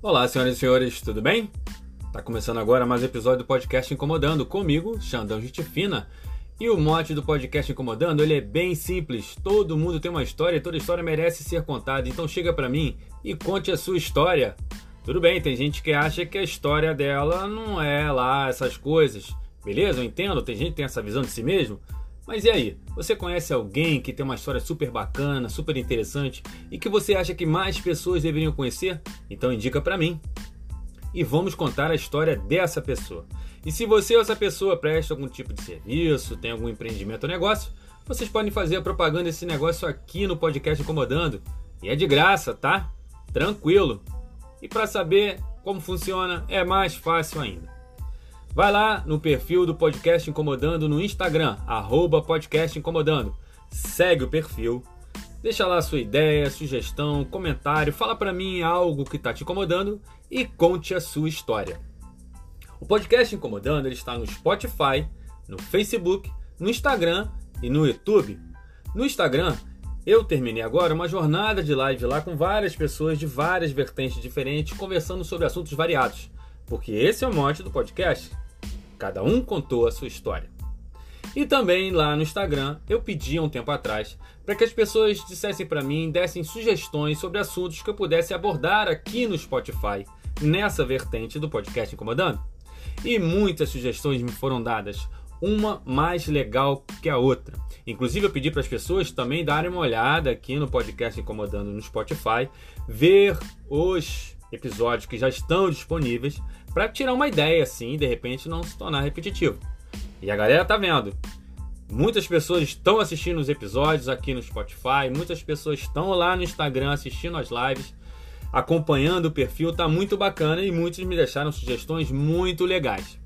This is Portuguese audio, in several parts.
Olá, senhoras e senhores, tudo bem? Tá começando agora mais um episódio do podcast Incomodando comigo, Xandão Gente Fina. E o mote do podcast Incomodando, ele é bem simples. Todo mundo tem uma história e toda história merece ser contada. Então chega para mim e conte a sua história. Tudo bem, tem gente que acha que a história dela não é lá essas coisas. Beleza? Eu entendo, tem gente que tem essa visão de si mesmo. Mas e aí? Você conhece alguém que tem uma história super bacana, super interessante e que você acha que mais pessoas deveriam conhecer? Então indica para mim. E vamos contar a história dessa pessoa. E se você ou essa pessoa presta algum tipo de serviço, tem algum empreendimento ou negócio, vocês podem fazer a propaganda desse negócio aqui no podcast Incomodando. E é de graça, tá? Tranquilo. E para saber como funciona, é mais fácil ainda. Vai lá no perfil do Podcast Incomodando no Instagram, arroba Podcast Incomodando. Segue o perfil, deixa lá sua ideia, sugestão, comentário, fala para mim algo que está te incomodando e conte a sua história. O Podcast Incomodando ele está no Spotify, no Facebook, no Instagram e no YouTube. No Instagram, eu terminei agora uma jornada de live lá com várias pessoas de várias vertentes diferentes, conversando sobre assuntos variados, porque esse é o mote do podcast. Cada um contou a sua história. E também lá no Instagram eu pedi um tempo atrás para que as pessoas dissessem para mim, dessem sugestões sobre assuntos que eu pudesse abordar aqui no Spotify, nessa vertente do podcast Incomodando. E muitas sugestões me foram dadas, uma mais legal que a outra. Inclusive eu pedi para as pessoas também darem uma olhada aqui no podcast Incomodando no Spotify, ver os episódios que já estão disponíveis para tirar uma ideia assim de repente não se tornar repetitivo. E a galera tá vendo. Muitas pessoas estão assistindo os episódios aqui no Spotify, muitas pessoas estão lá no Instagram assistindo as lives, acompanhando o perfil, tá muito bacana e muitos me deixaram sugestões muito legais.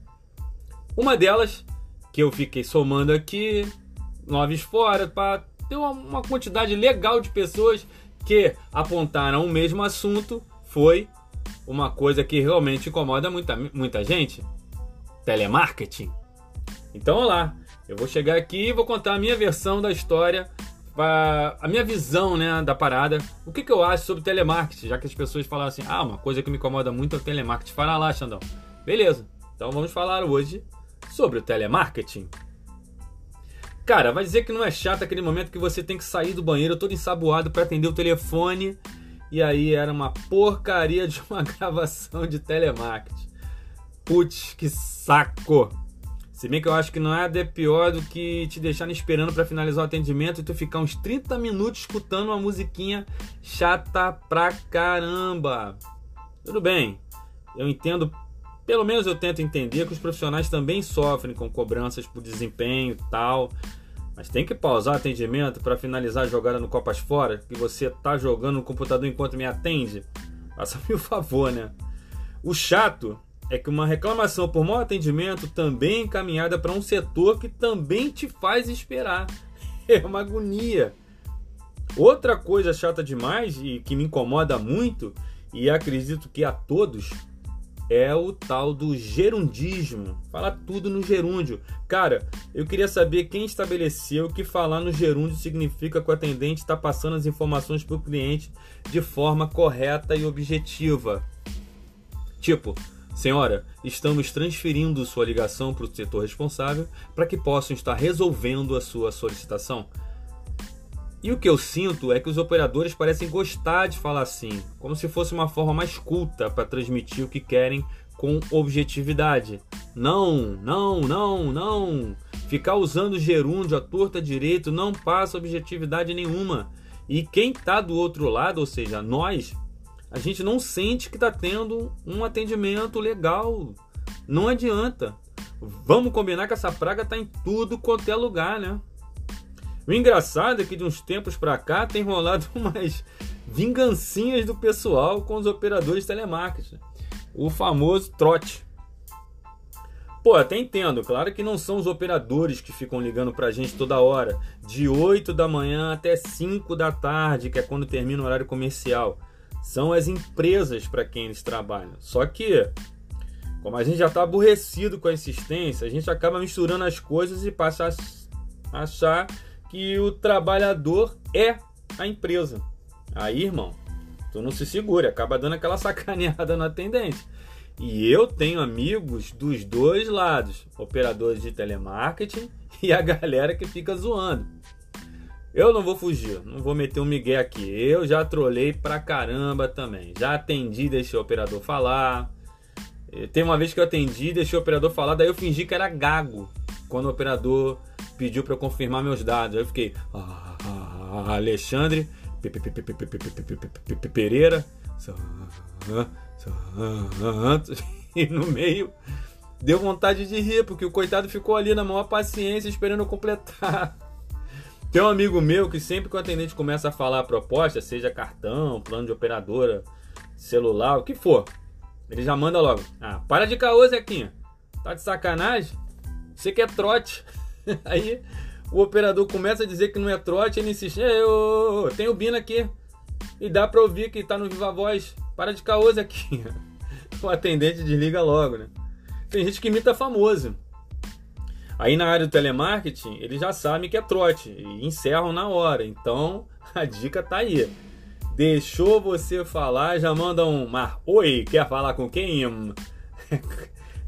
Uma delas, que eu fiquei somando aqui, noves fora, para ter uma quantidade legal de pessoas que apontaram o mesmo assunto, foi uma coisa que realmente incomoda muita, muita gente: telemarketing. Então, olá, lá, eu vou chegar aqui e vou contar a minha versão da história, a minha visão né, da parada. O que, que eu acho sobre telemarketing, já que as pessoas falam assim: ah, uma coisa que me incomoda muito é o telemarketing. Fala lá, Xandão. Beleza, então vamos falar hoje sobre o telemarketing. Cara, vai dizer que não é chato aquele momento que você tem que sair do banheiro todo ensaboado para atender o telefone e aí era uma porcaria de uma gravação de telemarketing. Putz, que saco! Se bem que eu acho que não é de pior do que te deixar esperando para finalizar o atendimento e tu ficar uns 30 minutos escutando uma musiquinha chata pra caramba. Tudo bem, eu entendo, pelo menos eu tento entender que os profissionais também sofrem com cobranças por desempenho e tal. Mas tem que pausar o atendimento para finalizar a jogada no Copas Fora, que você tá jogando no computador enquanto me atende? Faça-me o favor, né? O chato é que uma reclamação por mau atendimento também é encaminhada para um setor que também te faz esperar. É uma agonia. Outra coisa chata demais e que me incomoda muito, e acredito que a todos, é o tal do gerundismo. Fala tudo no gerúndio. Cara, eu queria saber quem estabeleceu que falar no gerúndio significa que o atendente está passando as informações para o cliente de forma correta e objetiva. Tipo, senhora, estamos transferindo sua ligação para o setor responsável para que possam estar resolvendo a sua solicitação. E o que eu sinto é que os operadores parecem gostar de falar assim, como se fosse uma forma mais culta para transmitir o que querem com objetividade. Não, não, não, não. Ficar usando gerúndio à torta direito não passa objetividade nenhuma. E quem está do outro lado, ou seja, nós, a gente não sente que está tendo um atendimento legal. Não adianta. Vamos combinar que essa praga está em tudo quanto é lugar, né? O engraçado é que de uns tempos para cá tem rolado umas vingancinhas do pessoal com os operadores telemarketing. O famoso trote. Pô, até entendo, claro que não são os operadores que ficam ligando pra gente toda hora, de 8 da manhã até 5 da tarde, que é quando termina o horário comercial. São as empresas para quem eles trabalham. Só que, como a gente já está aborrecido com a insistência, a gente acaba misturando as coisas e passa a achar que o trabalhador é a empresa. Aí, irmão, tu não se segura, acaba dando aquela sacaneada no atendente. E eu tenho amigos dos dois lados, operadores de telemarketing e a galera que fica zoando. Eu não vou fugir, não vou meter um migué aqui. Eu já trolei pra caramba também. Já atendi, deixei o operador falar. Tem uma vez que eu atendi, deixei o operador falar, daí eu fingi que era gago. Quando o operador pediu para eu confirmar meus dados. Aí eu fiquei. Alexandre Pereira. E no meio deu vontade de rir, porque o coitado ficou ali na maior paciência esperando eu completar. Tem um amigo meu que sempre que o atendente começa a falar a proposta, seja cartão, plano de operadora, celular, o que for, ele já manda logo. Ah, para de caô, Zequinha. Tá de sacanagem? Você quer trote. Aí o operador começa a dizer que não é trote, ele insiste. Eu tenho o Bina aqui. E dá pra ouvir que tá no Viva Voz. Para de caô, Zequinha. O atendente desliga logo, né? Tem gente que imita famoso. Aí na área do telemarketing, eles já sabem que é trote e encerram na hora. Então a dica tá aí. Deixou você falar, já manda um mar. Oi, quer falar com quem?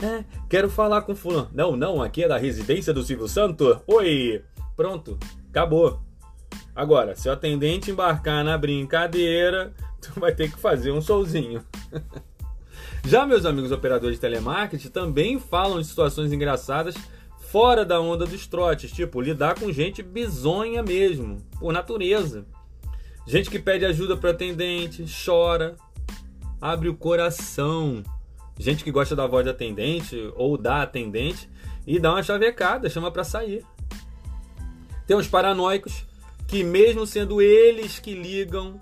É, quero falar com fulano. Não, não, aqui é da residência do Silvio Santo. Oi. Pronto, acabou. Agora, se o atendente embarcar na brincadeira, tu vai ter que fazer um solzinho. Já meus amigos operadores de telemarketing também falam de situações engraçadas fora da onda dos trotes, tipo lidar com gente bizonha mesmo, por natureza. Gente que pede ajuda para atendente, chora, abre o coração. Gente que gosta da voz da atendente ou da atendente e dá uma chavecada, chama para sair. Tem os paranoicos que mesmo sendo eles que ligam,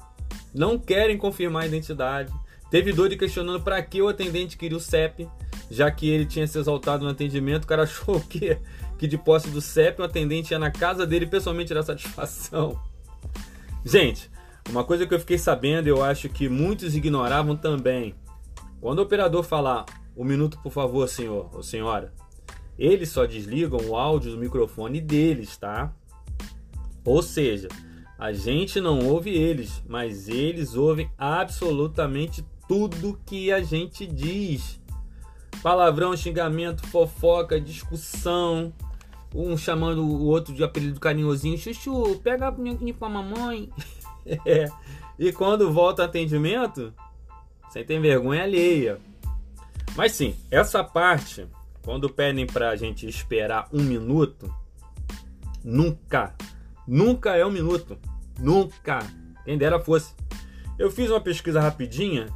não querem confirmar a identidade. Teve doido questionando para que o atendente queria o CEP, já que ele tinha se exaltado no atendimento. O cara achou que, que de posse do CEP o atendente ia na casa dele pessoalmente tirar satisfação. Gente, uma coisa que eu fiquei sabendo, eu acho que muitos ignoravam também. Quando o operador falar um minuto, por favor, senhor ou senhora, eles só desligam o áudio do microfone deles, tá? Ou seja, a gente não ouve eles, mas eles ouvem absolutamente tudo que a gente diz. Palavrão, xingamento, fofoca, discussão, um chamando o outro de apelido carinhosinho, chuchu, pega a minha com a mamãe. É. E quando volta atendimento, você tem vergonha alheia. Mas sim, essa parte, quando pedem pra gente esperar um minuto, nunca, nunca é um minuto. Nunca. Quem dera fosse. Eu fiz uma pesquisa rapidinha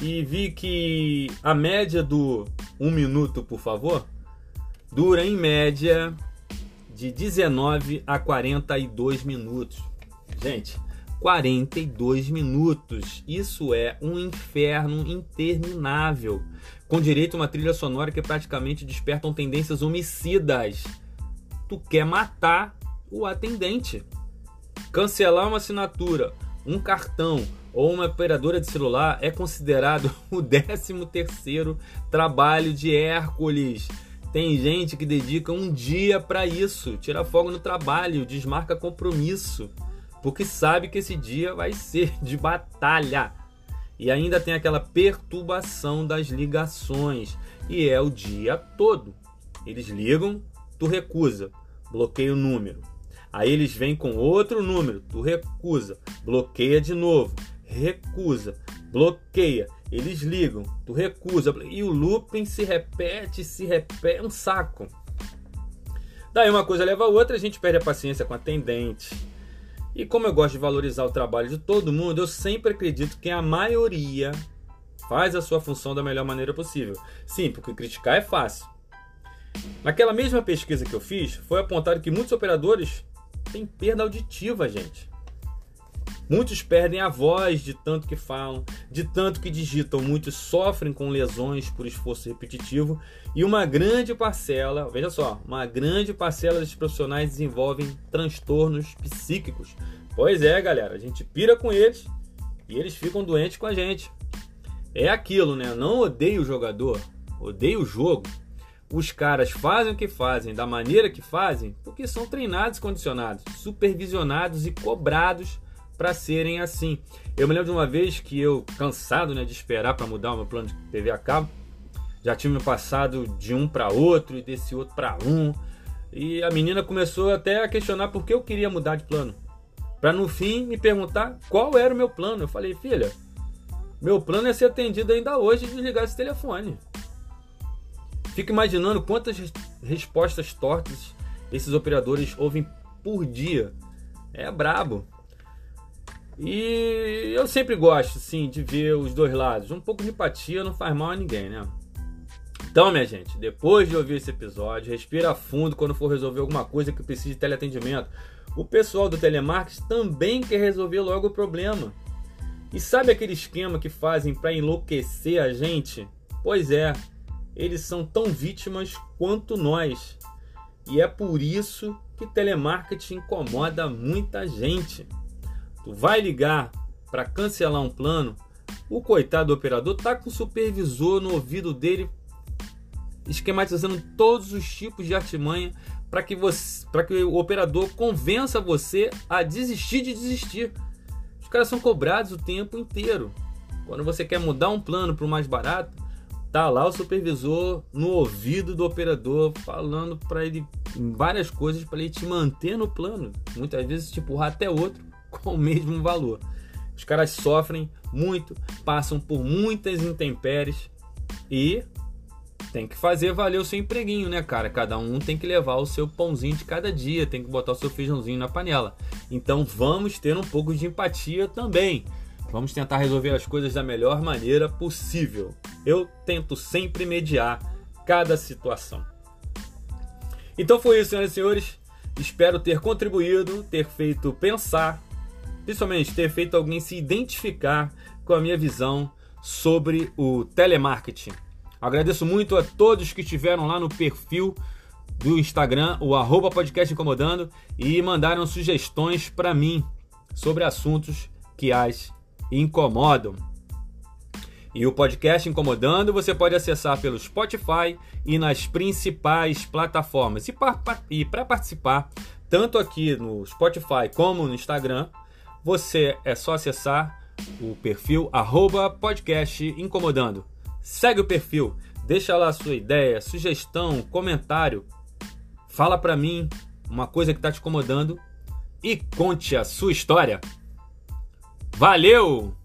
e vi que a média do um minuto, por favor, dura em média de 19 a 42 minutos. Gente, 42 minutos. Isso é um inferno interminável, com direito a uma trilha sonora que praticamente despertam tendências homicidas. Tu quer matar o atendente. Cancelar uma assinatura, um cartão ou uma operadora de celular é considerado o 13 terceiro trabalho de Hércules. Tem gente que dedica um dia para isso, tira fogo no trabalho, desmarca compromisso porque sabe que esse dia vai ser de batalha. E ainda tem aquela perturbação das ligações, e é o dia todo. Eles ligam, tu recusa, bloqueia o número. Aí eles vêm com outro número, tu recusa, bloqueia de novo, recusa, bloqueia. Eles ligam, tu recusa, e o looping se repete, se repete, é um saco. Daí uma coisa leva a outra, a gente perde a paciência com a atendente e como eu gosto de valorizar o trabalho de todo mundo, eu sempre acredito que a maioria faz a sua função da melhor maneira possível. Sim, porque criticar é fácil. Naquela mesma pesquisa que eu fiz, foi apontado que muitos operadores têm perda auditiva, gente. Muitos perdem a voz de tanto que falam, de tanto que digitam. Muitos sofrem com lesões por esforço repetitivo. E uma grande parcela, veja só, uma grande parcela desses profissionais desenvolvem transtornos psíquicos. Pois é, galera, a gente pira com eles e eles ficam doentes com a gente. É aquilo, né? Não odeio o jogador, odeio o jogo. Os caras fazem o que fazem da maneira que fazem porque são treinados, condicionados, supervisionados e cobrados para serem assim. Eu me lembro de uma vez que eu, cansado né, de esperar para mudar o meu plano de TV a cabo, já tinha me passado de um para outro e desse outro para um. E a menina começou até a questionar por que eu queria mudar de plano. Para no fim me perguntar qual era o meu plano. Eu falei, filha, meu plano é ser atendido ainda hoje e desligar esse telefone. Fico imaginando quantas respostas tortas esses operadores ouvem por dia. É brabo. E eu sempre gosto, sim, de ver os dois lados. Um pouco de empatia não faz mal a ninguém, né? Então, minha gente, depois de ouvir esse episódio, respira fundo quando for resolver alguma coisa que precise de teleatendimento. O pessoal do telemarketing também quer resolver logo o problema. E sabe aquele esquema que fazem para enlouquecer a gente? Pois é, eles são tão vítimas quanto nós. E é por isso que telemarketing incomoda muita gente. Vai ligar para cancelar um plano, o coitado do operador tá com o supervisor no ouvido dele esquematizando todos os tipos de artimanha para que você, para que o operador convença você a desistir de desistir. Os caras são cobrados o tempo inteiro. Quando você quer mudar um plano para o mais barato, tá lá o supervisor no ouvido do operador falando para ele várias coisas para ele te manter no plano, muitas vezes te empurrar até outro com o mesmo valor. Os caras sofrem muito, passam por muitas intempéries e tem que fazer valer o seu empreguinho, né, cara? Cada um tem que levar o seu pãozinho de cada dia, tem que botar o seu feijãozinho na panela. Então vamos ter um pouco de empatia também. Vamos tentar resolver as coisas da melhor maneira possível. Eu tento sempre mediar cada situação. Então foi isso, senhoras e senhores. Espero ter contribuído, ter feito pensar, principalmente ter feito alguém se identificar com a minha visão sobre o telemarketing. Agradeço muito a todos que estiveram lá no perfil do Instagram, o arroba podcast incomodando, e mandaram sugestões para mim sobre assuntos que as incomodam. E o podcast Incomodando você pode acessar pelo Spotify e nas principais plataformas. E para participar, tanto aqui no Spotify como no Instagram, você é só acessar o perfil arroba podcast incomodando. Segue o perfil, deixa lá a sua ideia, sugestão, comentário. Fala para mim uma coisa que está te incomodando e conte a sua história. Valeu!